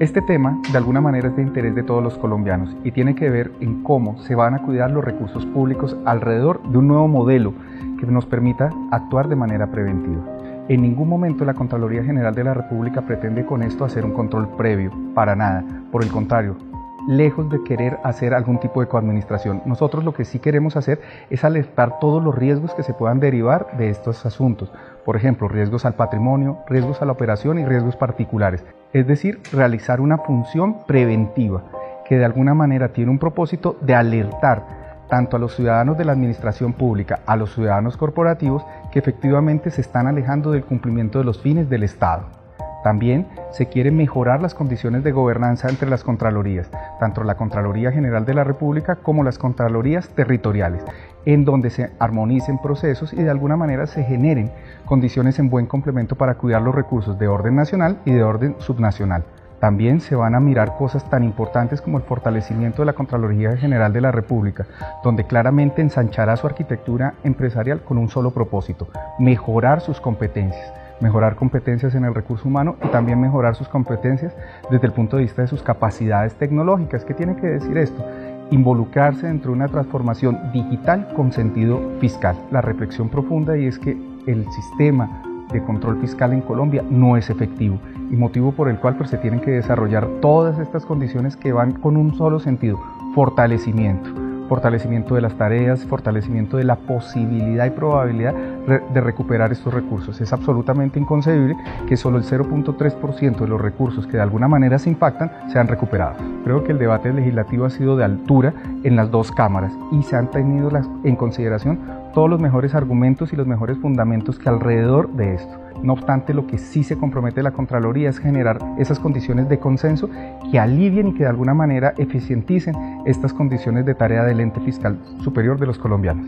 Este tema de alguna manera es de interés de todos los colombianos y tiene que ver en cómo se van a cuidar los recursos públicos alrededor de un nuevo modelo que nos permita actuar de manera preventiva. En ningún momento la Contraloría General de la República pretende con esto hacer un control previo, para nada. Por el contrario, lejos de querer hacer algún tipo de coadministración. Nosotros lo que sí queremos hacer es alertar todos los riesgos que se puedan derivar de estos asuntos. Por ejemplo, riesgos al patrimonio, riesgos a la operación y riesgos particulares. Es decir, realizar una función preventiva que de alguna manera tiene un propósito de alertar tanto a los ciudadanos de la administración pública, a los ciudadanos corporativos que efectivamente se están alejando del cumplimiento de los fines del Estado. También se quiere mejorar las condiciones de gobernanza entre las Contralorías, tanto la Contraloría General de la República como las Contralorías territoriales, en donde se armonicen procesos y de alguna manera se generen condiciones en buen complemento para cuidar los recursos de orden nacional y de orden subnacional. También se van a mirar cosas tan importantes como el fortalecimiento de la Contraloría General de la República, donde claramente ensanchará su arquitectura empresarial con un solo propósito, mejorar sus competencias mejorar competencias en el recurso humano y también mejorar sus competencias desde el punto de vista de sus capacidades tecnológicas. ¿Qué tiene que decir esto? Involucrarse dentro de una transformación digital con sentido fiscal. La reflexión profunda y es que el sistema de control fiscal en Colombia no es efectivo y motivo por el cual pues, se tienen que desarrollar todas estas condiciones que van con un solo sentido, fortalecimiento fortalecimiento de las tareas, fortalecimiento de la posibilidad y probabilidad de recuperar estos recursos. Es absolutamente inconcebible que solo el 0.3% de los recursos que de alguna manera se impactan sean recuperados. Creo que el debate legislativo ha sido de altura en las dos cámaras y se han tenido en consideración todos los mejores argumentos y los mejores fundamentos que alrededor de esto. No obstante, lo que sí se compromete la Contraloría es generar esas condiciones de consenso que alivien y que de alguna manera eficienticen estas condiciones de tarea del ente fiscal superior de los colombianos.